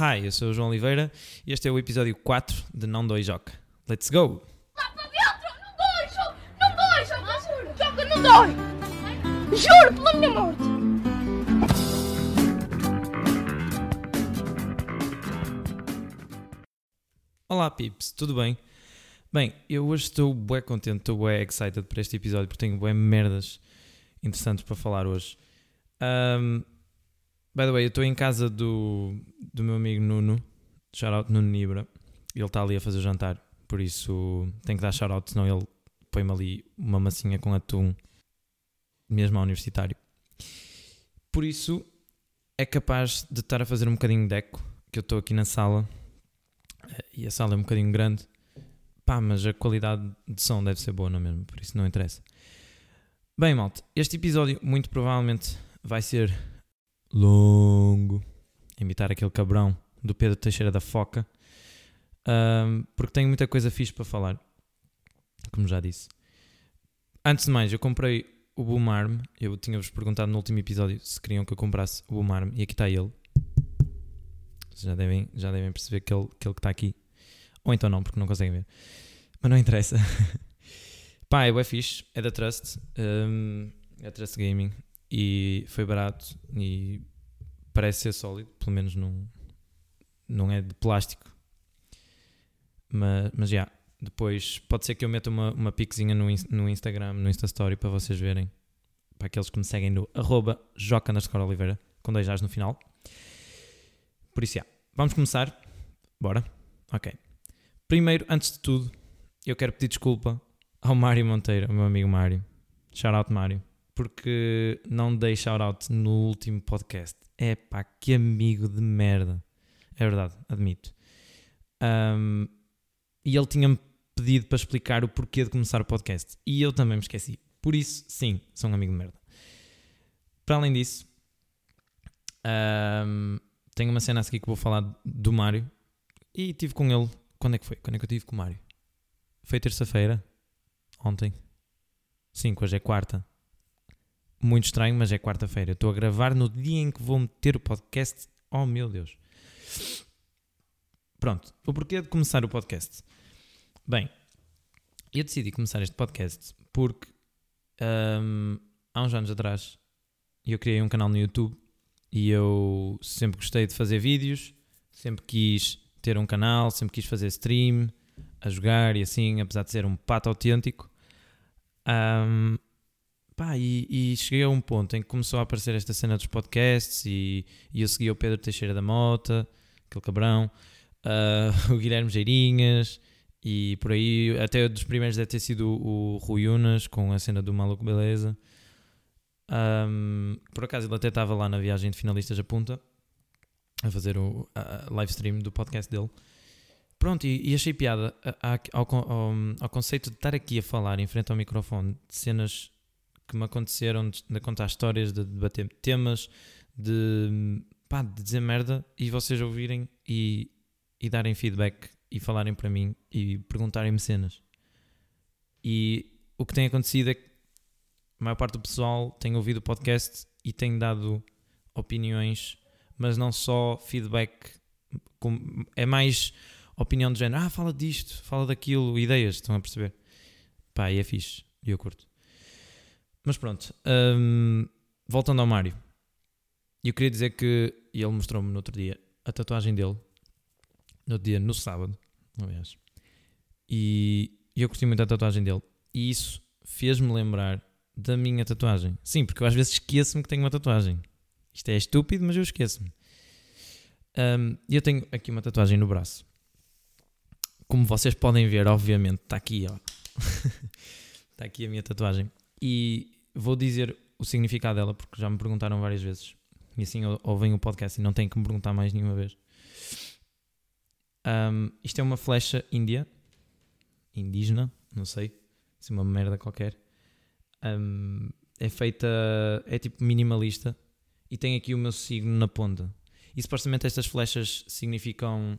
Hi, eu sou o João Oliveira e este é o episódio 4 de Não Dói Joca. Let's go! Lá para dentro! Não dói, Joca! Não dói, Joca! Joca, não dói! Juro pela minha morte! Olá, Pips, tudo bem? Bem, eu hoje estou bem contente, estou bem excited para este episódio porque tenho bem merdas interessantes para falar hoje. Um, by the way, eu estou em casa do, do meu amigo Nuno, shoutout Nuno Nibra. Ele está ali a fazer o jantar, por isso tenho que dar shoutout, senão ele põe-me ali uma massinha com atum, mesmo ao universitário. Por isso é capaz de estar a fazer um bocadinho de eco, que eu estou aqui na sala e a sala é um bocadinho grande. Pá, mas a qualidade de som deve ser boa, não é mesmo? Por isso não interessa. Bem, malta, este episódio muito provavelmente vai ser longo. Imitar aquele cabrão do Pedro Teixeira da Foca. Ahm, porque tenho muita coisa fixe para falar. Como já disse. Antes de mais, eu comprei o Boom Arm. Eu tinha-vos perguntado no último episódio se queriam que eu comprasse o Boom Arm. E aqui está ele. Vocês já devem, já devem perceber que ele, que ele está aqui. Ou então não, porque não conseguem ver. Mas não interessa. Pá, é bué fixe. É da Trust. hum, é Trust Gaming. E foi barato. E parece ser sólido. Pelo menos não, não é de plástico. Mas, mas já. Depois pode ser que eu meta uma, uma piquezinha no, no Instagram, no Insta Story, para vocês verem. Para aqueles que me seguem no arroba joca oliveira, com dois A's no final. Por isso, já. Vamos começar? Bora? Ok. Primeiro, antes de tudo, eu quero pedir desculpa ao Mário Monteiro, meu amigo Mário. Shout out Mário. Porque não dei shout out no último podcast. É pá, que amigo de merda. É verdade, admito. Ahm, e ele tinha-me pedido para explicar o porquê de começar o podcast. E eu também me esqueci. Por isso, sim, sou um amigo de merda. Para além disso, ahm, tenho uma cena a seguir que vou falar do Mário. E tive com ele. Quando é que foi? Quando é que eu tive com o Mário? Foi terça-feira? Ontem? Sim, hoje é quarta. Muito estranho, mas é quarta-feira. Estou a gravar no dia em que vou meter o podcast. Oh meu Deus. Pronto, o porquê de começar o podcast? Bem, eu decidi começar este podcast porque hum, há uns anos atrás eu criei um canal no YouTube e eu sempre gostei de fazer vídeos, sempre quis ter um canal, sempre quis fazer stream, a jogar e assim, apesar de ser um pato autêntico. Hum, pá, e, e cheguei a um ponto em que começou a aparecer esta cena dos podcasts e, e eu seguia o Pedro Teixeira da Mota, aquele cabrão, ah, o Guilherme Geirinhas e por aí, até dos primeiros deve ter sido o, o Rui Unas com a cena do Maluco Beleza. Ahm, por acaso ele até estava lá na viagem de finalistas a punta a fazer o a- live stream do podcast dele. Pronto, e, achei piada ao, ao, ao conceito de estar aqui a falar em frente ao microfone de cenas que me aconteceram, de, de contar histórias, de debater temas, de, pá, de dizer merda e vocês ouvirem e, e darem feedback e falarem para mim e perguntarem-me cenas. E o que tem acontecido é que a maior parte do pessoal tem ouvido o podcast e tem dado opiniões, mas não só feedback, com- é mais opinião de género, ah, fala disto, fala daquilo, ideias, estão a perceber? Pá, e é fixe, e eu curto. Mas pronto, hum, voltando ao Mário, eu queria dizer que ele mostrou-me no outro dia a tatuagem dele, no outro dia, no sábado, aliás, e eu curti muito a tatuagem dele, e isso fez-me lembrar da minha tatuagem. Sim, porque eu às vezes esqueço-me que tenho uma tatuagem. Isto é estúpido, mas eu esqueço-me. E eu tenho aqui uma tatuagem no braço. Como vocês podem ver, obviamente, está aqui, ó. Está aqui a minha tatuagem. E vou dizer o significado dela, porque já me perguntaram várias vezes. E assim ou- ouvem o podcast e não têm que me perguntar mais nenhuma vez. Hum, isto é uma flecha índia. Indígena, não sei. Se é uma merda qualquer. Hum, é feita. É tipo minimalista. E tem aqui o meu signo na ponta. E supostamente estas flechas significam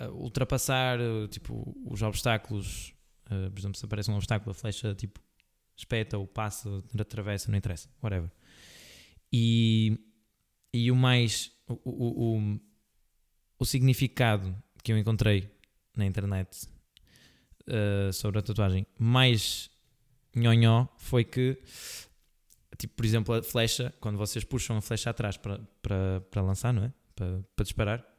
uh, ultrapassar tipo, os obstáculos. Uh, por exemplo, se aparece um obstáculo, a flecha tipo espeta ou passa, atravessa, não interessa, whatever. E, e o mais. O, o, o, o significado que eu encontrei na internet uh, sobre a tatuagem mais nhonhó foi que, tipo, por exemplo, a flecha, quando vocês puxam a flecha atrás para, para, para lançar, não é? Para, para disparar,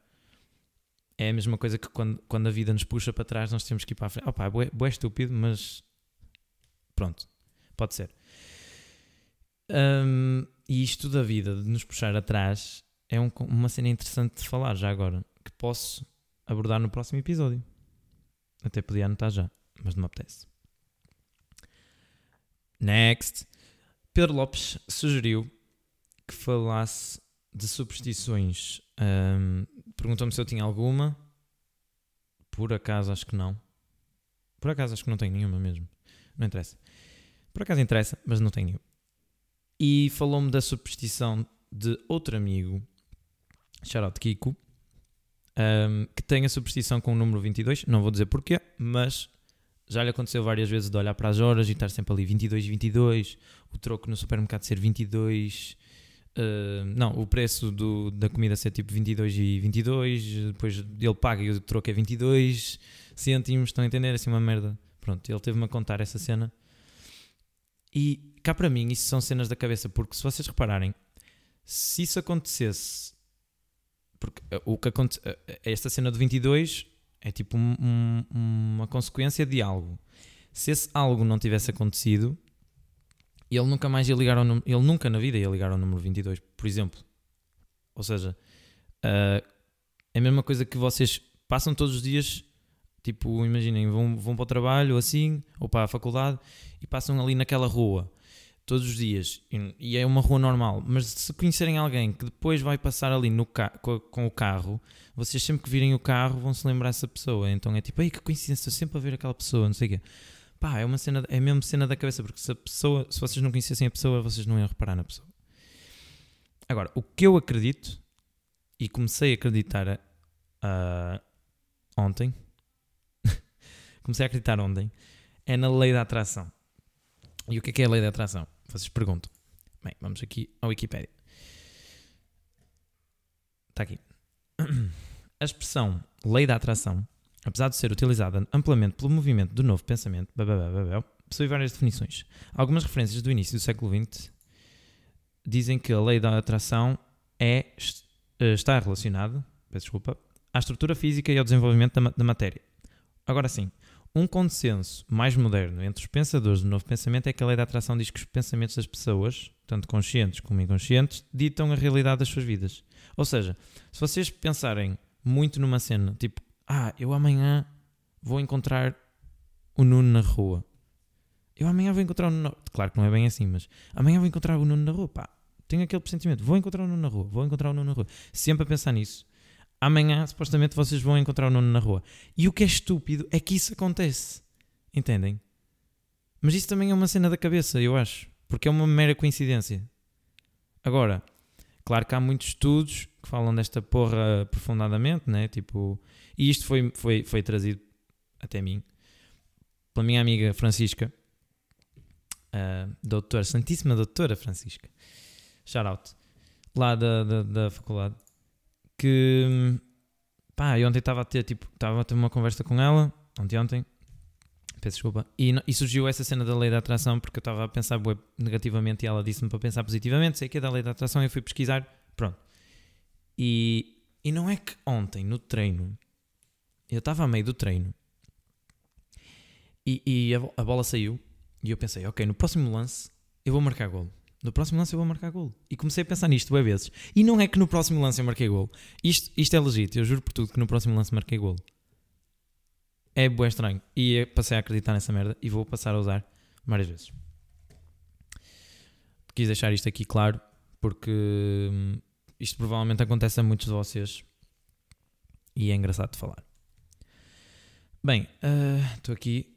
é a mesma coisa que quando, quando a vida nos puxa para trás, nós temos que ir para a frente. Opa, é estúpido, mas pronto, pode ser. Um, e isto da vida, de nos puxar atrás, é um, uma cena interessante de falar já agora, que posso abordar no próximo episódio. Até podia anotar já, mas não me apetece. Next. Pedro Lopes sugeriu que falasse de superstições. Um, Perguntou-me se eu tinha alguma. Por acaso acho que não. Por acaso acho que não tenho nenhuma mesmo. Não interessa. Por acaso interessa, mas não tenho. E falou-me da superstição de outro amigo, Shoutout Kiko, um, que tem a superstição com o número 22. Não vou dizer porquê, mas já lhe aconteceu várias vezes de olhar para as horas e estar sempre ali 22, 22. O troco no supermercado ser 22. Uh, não, o preço do, da comida ser tipo 22 e 22. Depois ele paga e o troco é 22 cêntimos. Estão a entender? Assim, uma merda. Pronto, ele teve-me a contar essa cena. E cá para mim, isso são cenas da cabeça, porque se vocês repararem, se isso acontecesse porque eh, o que acontece, eh, esta cena do 22 é tipo um, um, uma consequência de algo. Se esse algo não tivesse acontecido, ele nunca mais ia ligar ao número, ele nunca na vida ia ligar ao número 22, por exemplo. Ou seja, uh, é a mesma coisa que vocês passam todos os dias, tipo, imaginem, vão, vão para o trabalho assim, ou para a faculdade, e passam ali naquela rua todos os dias e é uma rua normal, mas se conhecerem alguém que depois vai passar ali no com, com, o carro, vocês sempre que virem o carro vão se lembrar dessa pessoa. Então é tipo, ei, que coincidência, estou sempre a ver aquela pessoa, não sei o quê. Pá, é uma cena, é mesmo cena da cabeça, porque se a pessoa, se vocês não conhecessem a pessoa, vocês não iam reparar na pessoa. Agora, o que eu acredito e comecei a acreditar uh, ontem, comecei a acreditar ontem, é na lei da atração. E o que é, que é a lei da atração? Vocês perguntam. Bem, vamos aqui ao Wikipedia. Está aqui. A expressão lei da atração, apesar de ser utilizada amplamente pelo movimento do novo pensamento, possui várias definições. Algumas referências do início do século XX dizem que a lei da atração é, eh, está relacionada, peço desculpa, à estrutura física e ao desenvolvimento da, da matéria. Agora sim, um consenso mais moderno entre os pensadores do novo pensamento é que a lei da atração diz que os pensamentos das pessoas, tanto conscientes como inconscientes, ditam a realidade das suas vidas. Ou seja, se vocês pensarem muito numa cena, tipo, ah, eu amanhã vou encontrar o Nuno na rua. Eu amanhã vou encontrar o Nuno. Claro que não é bem assim, mas amanhã vou encontrar o Nuno na rua. Pá, tenho aquele pressentimento. Vou encontrar o Nuno na rua. Vou encontrar o Nuno na rua. Sempre a pensar nisso amanhã supostamente vocês vão encontrar o Nuno na rua. E o que é estúpido é que isso acontece. Entendem? Mas isso também é uma cena da cabeça, eu acho. Porque é uma mera coincidência. Agora, claro que há muitos estudos que falam desta porra aprofundadamente, né? Tipo, e isto foi, foi, foi trazido até mim pela minha amiga Francisca, doutora, Santíssima Doutora Francisca, shout out, lá da, da, da faculdade que pá, eu ontem estava a ter tipo, estava a ter uma conversa com ela, ontem ontem, peço desculpa, e, e, surgiu essa cena da lei da atração porque eu estava a pensar negativamente e ela disse-me para pensar positivamente, sei que é da lei da atração, eu fui pesquisar, pronto. E, e não é que ontem, no treino, eu estava a meio do treino e, e a, a bola saiu e eu pensei, ok, no próximo lance eu vou marcar golo. No próximo lance eu vou marcar gol. E comecei a pensar nisto bem vezes. E não é que no próximo lance eu marquei gol. Isto, isto é legítimo, eu juro por tudo que no próximo lance marquei gol. É bué estranho. E passei a acreditar nessa merda e vou passar a usar várias vezes. Quis deixar isto aqui claro porque hum, isto provavelmente acontece a muitos de vocês e é engraçado de falar. Bem, uh, estou uh, aqui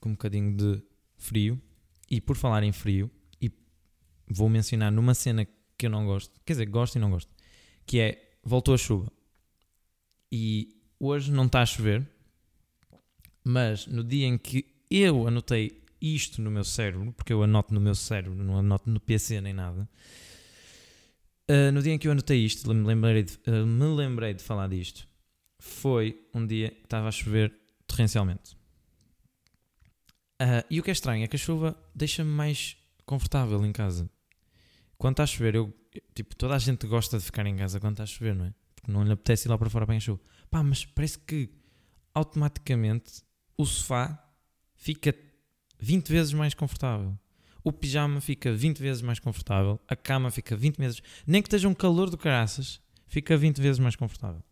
com um bocadinho de frio e por falar em frio, vou mencionar numa cena que eu não gosto, quer dizer, gosto e não gosto, que é voltou a chuva. E hoje não está a chover, mas no dia em que eu anotei isto no meu cérebro, porque eu anoto no meu cérebro, não anoto no PC nem nada. Uh, no dia em que eu anotei isto, me lembrei de, uh, me lembrei de falar disto. foi um dia que estava a chover torrencialmente. Ah, e o que é estranho é que a chuva deixa-me mais confortável em casa. Quando está a chover, eu, tipo, toda a gente gosta de ficar em casa quando está a chover, não é? Porque não lhe apetece ir lá para fora bem a chuva. Pá, mas parece que automaticamente o sofá fica 20 vezes mais confortável. O pijama fica 20 vezes mais confortável. A cama fica 20 vezes. Nem que esteja um calor do caraças, fica 20 vezes mais confortável.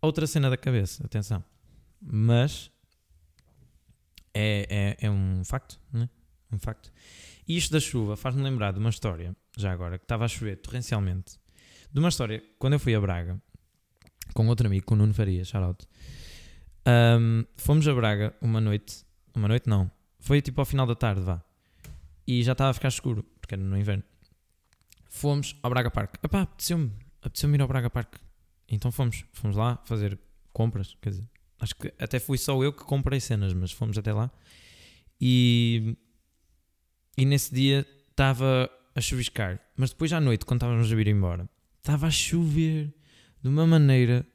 Outra cena da cabeça, atenção. Mas é, é, é um facto, né? Facto. E isto da chuva faz-me lembrar de uma história, já agora, que estava a chover torrencialmente. De uma história, quando eu fui a Braga, com outro amigo, com o Nuno Faria, shout um, fomos a Braga uma noite, uma noite não, foi tipo ao final da tarde, vá. E já estava a ficar escuro, porque era no inverno. Fomos ao Braga Park. Epá, apeteceu-me, apeteceu-me ir ao Braga Park. Então fomos, fomos lá fazer compras, quer dizer, acho que até fui só eu que comprei cenas, mas fomos até lá. E, e nesse dia estava a chuviscar, mas depois à noite, quando estávamos a vir embora, estava a chover de uma maneira,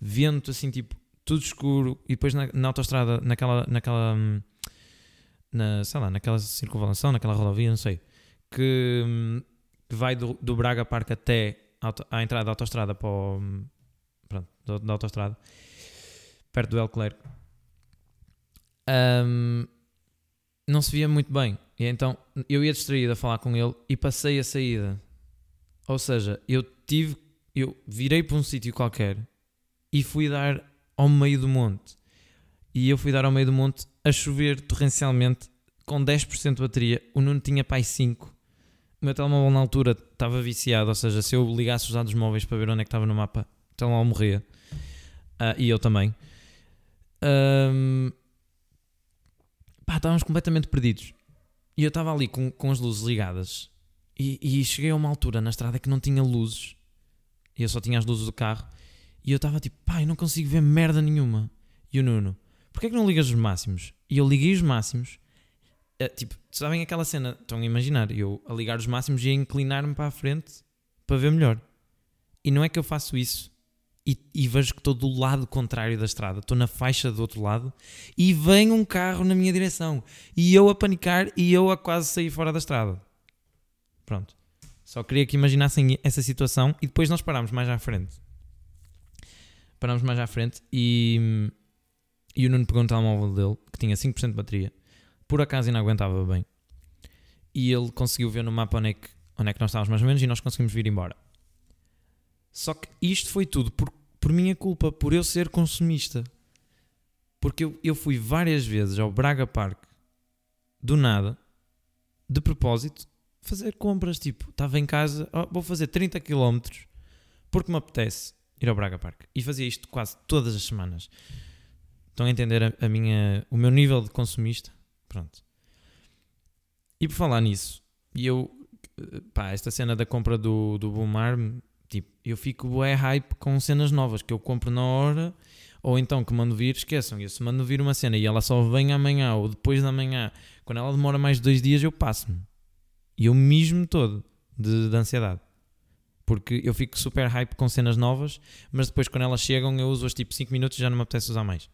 vento assim, tipo, tudo escuro, e depois na, na autostrada, naquela, naquela, hum, na, sei lá, naquela circunvalação, naquela rodovia, não sei, que, hum, que vai do, do Braga Park até à entrada da autostrada para o, hum, pronto, da, da autostrada, perto do El Clerc, hum, não se via muito bem. E então eu ia distraído a falar com ele e passei a saída. Ou seja, eu tive, eu virei para um sítio qualquer e fui dar ao meio do monte. E eu fui dar ao meio do monte a chover torrencialmente com 10% de bateria. O Nuno tinha pai 5. O meu telemóvel na altura estava viciado, ou seja, se eu ligasse os dados móveis para ver onde é que estava no mapa, o telemóvel morria. Ah, e eu também. Ahm, pá, estávamos completamente perdidos. E eu estava ali com, com as luzes ligadas. E, e cheguei a uma altura na estrada que não tinha luzes. E eu só tinha as luzes do carro. E eu estava tipo, pá, eu não consigo ver merda nenhuma. E o Nuno, porquê é que não ligas os máximos? E eu liguei os máximos. Eh, tipo, sabem aquela cena? Estão a imaginar? Eu a ligar os máximos e a inclinar-me para a frente para ver melhor. E não é que eu faço isso e, e vejo que estou do lado contrário da estrada. Estou na faixa do outro lado e vem um carro na minha direção. E eu a panicar e eu a quase sair fora da estrada. Pronto. Só queria que imaginassem essa situação e depois nós parámos mais à frente. Parámos mais à frente e, e o Nuno pegou no telemóvel dele, que tinha 5% de bateria. Por acaso ainda aguentava bem. E ele conseguiu ver no mapa onde é, que, onde é que nós estávamos mais ou menos e nós conseguimos vir embora. Só que isto foi tudo por, por minha culpa, por eu ser consumista. Porque eu, eu fui várias vezes ao Braga Park, do nada, de propósito, fazer compras. Tipo, estava em casa, oh, vou fazer 30 km porque me apetece ir ao Braga Park. E fazia isto quase todas as semanas. Estão a entender a, a minha, o meu nível de consumista? Pronto. E por falar nisso, e eu, pá, esta cena da compra do, do Boomar, tipo, eu fico bué hype com cenas novas que eu compro na hora, ou então que mando vir, esqueçam, eu se mando vir uma cena e ela só vem amanhã ou depois da manhã, quando ela demora mais de dois dias, eu passo-me. E eu mijo-me todo de, de ansiedade. Porque eu fico super hype com cenas novas, mas depois quando elas chegam eu uso-as tipo 5 minutos e já não me apetece usar mais.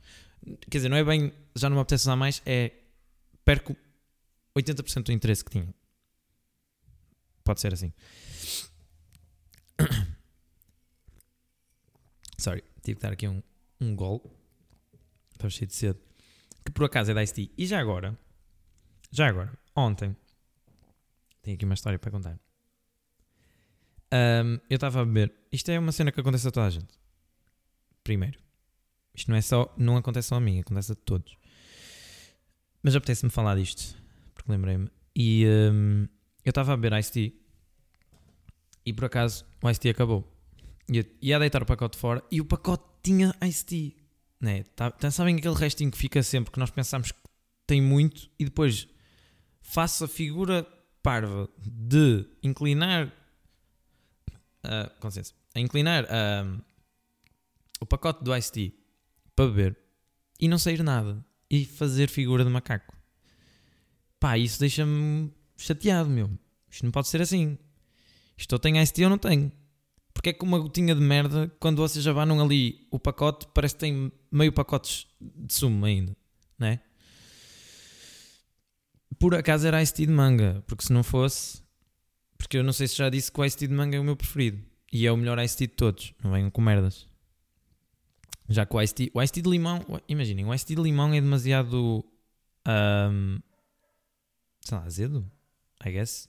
Quer dizer, não é bem já não me apetece usar mais, é perco 80% do interesse que tinha. Pode ser assim. Sorry, tive que dar aqui um, um gol. Estava cheio de cedo. Que por acaso é da Ice-T. E já agora, já agora, ontem, tenho aqui uma história para contar. Ahm, eu estava a beber. Isto é uma cena que acontece a toda a gente. Primeiro. Isto não é só, não acontece só a mim, acontece a todos. Mas apetece-me falar disto, porque lembrei-me. E ahm, eu estava a beber Ice Tea e por acaso o Ice Tea acabou. Eu ia deitar o pacote fora e o pacote tinha Ice Tea. Né? Tá, tá- sabem aquele restinho que fica sempre que nós pensamos que tem muito e depois faço a figura parva de inclinar ah, com licença, a inclinar ah, o pacote do Ice Tea para beber e não sair nada e fazer figura de macaco. Pá, isso deixa-me chateado, meu. Isto não pode ser assim. Isto ou tem Ice Tea ou não tenho. Porque é que uma gotinha de merda, quando vocês abanam ali o pacote, parece que tem meio pacotes de sumo ainda, não é? Por acaso era Ice Tea de manga, porque se não fosse, porque eu não sei se já disse que o Ice Tea de manga é o meu preferido e é o melhor Ice Tea de todos, não venham com merdas. Já que o Ice Tea, o Ice Tea de limão, imaginem, o Ice Tea de limão é demasiado, ahm, sei lá, azedo, I guess.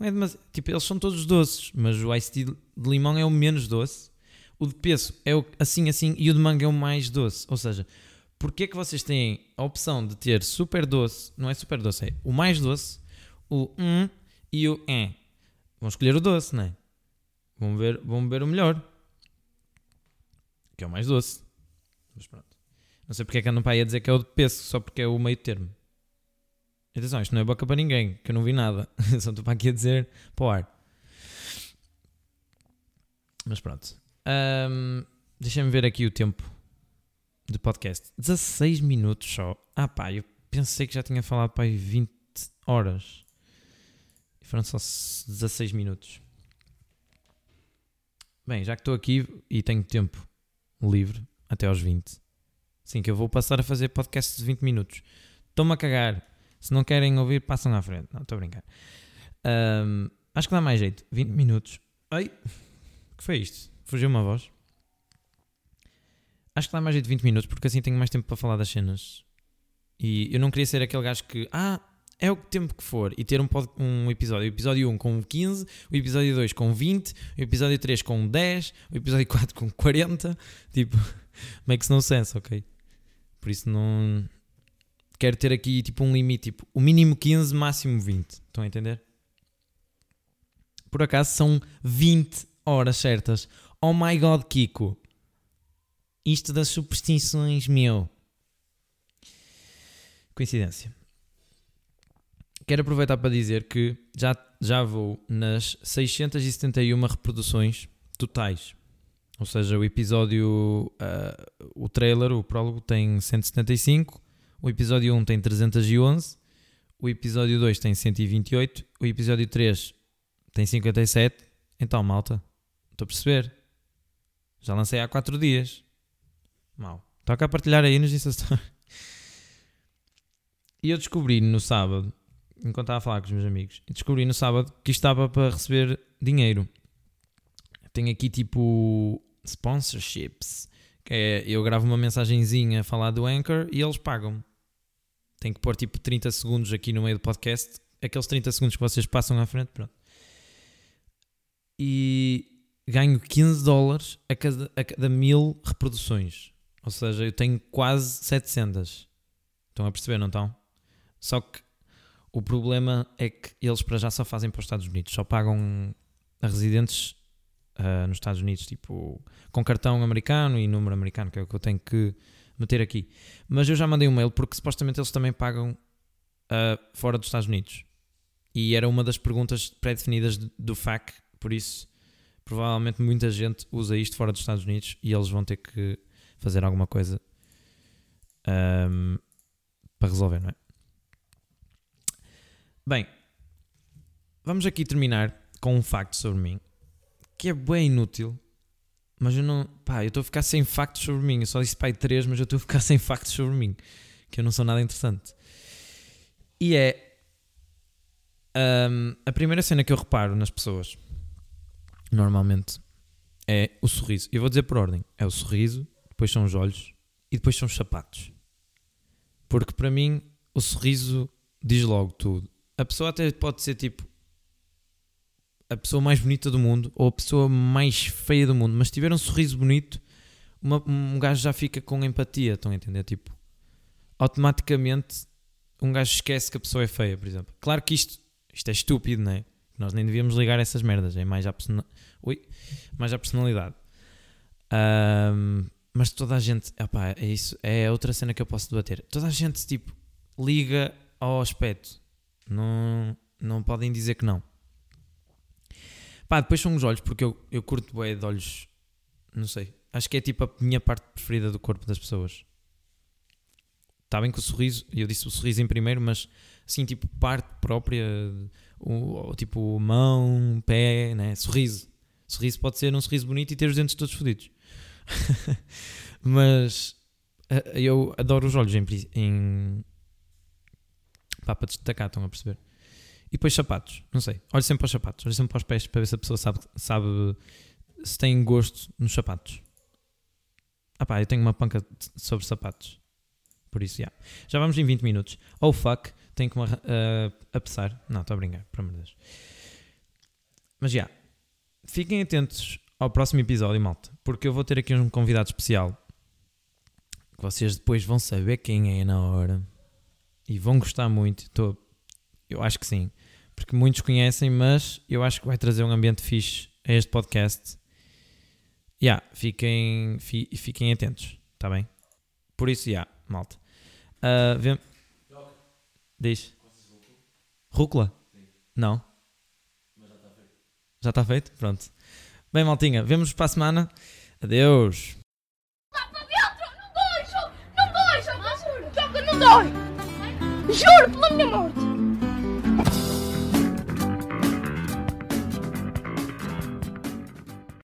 Não é demasiado, tipo, eles são todos doces, mas o Ice Tea de limão é o menos doce. O de peso é o assim assim e o de manga é o mais doce. Ou seja, porque é que vocês têm a opção de ter super doce, não é super doce, é o mais doce, o um e o é. Vão escolher o doce, não é? Vão ver, vão ver o melhor. Que é o mais doce. Mas pronto. Não sei porque é que andam para aí a dizer que é o de peso, só porque é o meio termo. Atenção, isto não é boca para ninguém, que eu não vi nada. Só estou para aqui a dizer para o ar. Mas pronto. Ahm, Deixa-me ver aqui o tempo de podcast. 16 minutos só. Ah pá, eu pensei que já tinha falado para aí 20 horas. E foram só 16 minutos. Bem, já que estou aqui e tenho tempo livre até aos 20. Sim, que eu vou passar a fazer podcast de 20 minutos. Estou-me a cagar. Se não querem ouvir, passam à frente. Não, estou a brincar. Ahm, acho que dá mais jeito. 20 minutos. Ai, que foi isto? Fugiu uma voz. Acho que dá mais jeito de 20 minutos, porque assim tenho mais tempo para falar das cenas. E eu não queria ser aquele gajo que, ah, é o tempo que for, e ter um, pod- um episódio. O episódio 1 com 15, o episódio 2 com 20, o episódio 3 com 10, o episódio 4 com 40. Tipo, makes no sense, ok? Por isso não. Quero ter aqui tipo um limite, tipo, o mínimo 15, máximo 20. Estão a entender? Por acaso são 20 horas certas. Oh my god, Kiko. Isto das superstições, meu. Coincidência. Quero aproveitar para dizer que já, já vou nas 671 reproduções totais. Ou seja, o episódio, ah, o trailer, o prólogo tem 175, o episódio 1 tem 311, o episódio 2 tem 128, o episódio 3 tem 57. Então, malta, estou a perceber. Já lancei há 4 dias. Mal. Toca a partilhar aí nos Insta Stories. E eu descobri no sábado, enquanto estava a falar com os meus amigos, descobri no sábado que estava para receber dinheiro. Tenho aqui tipo sponsorships. Que é, eu gravo uma mensagenzinha a falar do Anchor e eles pagam-me. Tenho que pôr tipo 30 segundos aqui no meio do podcast. Aqueles 30 segundos que vocês passam à frente, pronto. E ganho 15 dólares a cada, a cada mil reproduções. Ou seja, eu tenho quase 700. Estão a perceber, não estão? Só que o problema é que eles para já só fazem para os Estados Unidos. Só pagam a residentes ah, nos Estados Unidos, tipo, com cartão americano e número americano, que é o que eu tenho que meter aqui. Mas eu já mandei um mail porque supostamente eles também pagam ah, fora dos Estados Unidos. E era uma das perguntas pré-definidas do- FAC, por isso provavelmente muita gente usa isto fora dos Estados Unidos e eles vão ter que fazer alguma coisa ahm, para resolver, não é? Bem, vamos aqui terminar com um facto sobre mim que é bem inútil, mas eu não. Pá, eu estou a ficar sem factos sobre mim. Eu só disse pai 3, mas eu estou a ficar sem factos sobre mim, que eu não sou nada interessante. E é. ahm, a primeira cena que eu reparo nas pessoas, normalmente, é o sorriso. Eu vou dizer por ordem: é o sorriso, depois são os olhos e depois são os sapatos. Porque para mim, o sorriso diz logo tudo. A pessoa até pode ser tipo a pessoa mais bonita do mundo ou a pessoa mais feia do mundo, mas tiver um sorriso bonito, uma- um gajo já fica com empatia, estão a entender? Tipo, automaticamente um gajo esquece que a pessoa é feia, por exemplo. Claro que isto, isto é estúpido, não é? Nós nem devíamos ligar essas merdas, é mais à, persona- mais personalidade. Ahm, mas toda a gente, é isso, é outra cena que eu posso debater. Toda a gente, tipo, liga ao aspecto. Não, não podem dizer que não. Pá, depois são os olhos, porque eu, eu curto bué de olhos, não sei. Acho que é tipo a minha parte preferida do corpo das pessoas. Está bem que o sorriso, eu disse o sorriso em primeiro, mas assim, tipo, parte própria, o, tipo, mão, pé, né? Sorriso. Sorriso pode ser um sorriso bonito e ter os dentes todos fodidos. Mas eu adoro os olhos em, em... Pá, para destacar, estão a perceber? E depois sapatos, não sei. Olho sempre para os sapatos, olho sempre para os pés para ver se a pessoa sabe, sabe se tem gosto nos sapatos. Ah pá, eu tenho uma panca sobre sapatos. Por isso, já. Já vamos em 20 minutos. Oh fuck, tenho que me arran- ah, apressar. Não, estou a brincar, por amor de Deus. Mas já. Fiquem atentos ao próximo episódio, malta. Porque eu vou ter aqui um convidado especial. Que vocês depois vão saber quem é na hora. E vão gostar muito. Tô, eu acho que sim. Porque muitos conhecem, mas eu acho que vai trazer um ambiente fixe a este podcast. Já, fiquem, fi- fiquem atentos, está bem? Por isso, já, malta. Ah, vem... Diz. Rúcula? Não? Já está feito? Pronto. Bem, maltinha, vemos para a semana. Adeus. Não dói, não dói, Joca, juro. Joca, não dói. Juro pela minha morte.